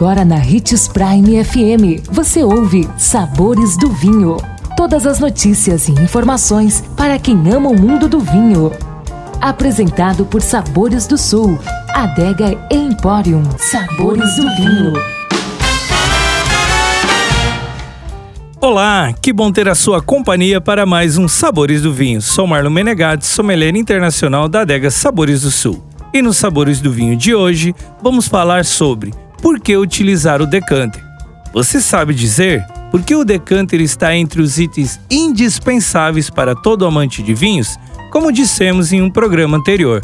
Agora na Ritz Prime FM, você ouve Sabores do Vinho. Todas as notícias e informações para quem ama o mundo do vinho. Apresentado por Sabores do Sul, Adega Emporium. Sabores do Vinho. Olá, que bom ter a sua companhia para mais um Sabores do Vinho. Sou Marlon Menegatti, sommelier internacional da Adega Sabores do Sul. E nos Sabores do Vinho de hoje, vamos falar sobre por que utilizar o decanter. Você sabe dizer por que o decanter está entre os itens indispensáveis para todo amante de vinhos? Como dissemos em um programa anterior.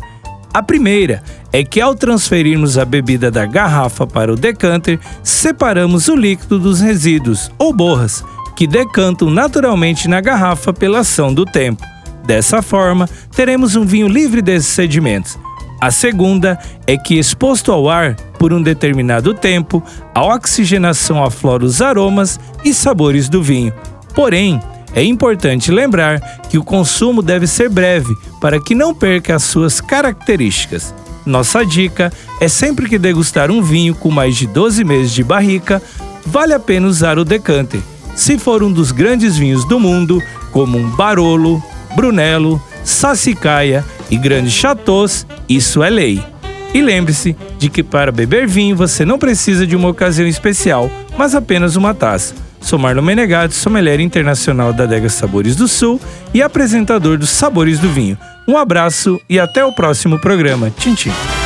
A primeira é que ao transferirmos a bebida da garrafa para o decanter, separamos o líquido dos resíduos ou borras, que decantam naturalmente na garrafa pela ação do tempo. Dessa forma, teremos um vinho livre desses sedimentos. A segunda é que, exposto ao ar por um determinado tempo, a oxigenação aflora os aromas e sabores do vinho. Porém, é importante lembrar que o consumo deve ser breve para que não perca as suas características. Nossa dica é sempre que degustar um vinho com mais de 12 meses de barrica, vale a pena usar o decanter. Se for um dos grandes vinhos do mundo, como um Barolo, Brunello, Sassicaia e grandes chateaus, isso é lei. E lembre-se de que para beber vinho você não precisa de uma ocasião especial, mas apenas uma taça. Sou Marlon Menegatti, sommelier internacional da Adega Sabores do Sul e apresentador dos Sabores do Vinho. Um abraço e até o próximo programa. Tchim, tchim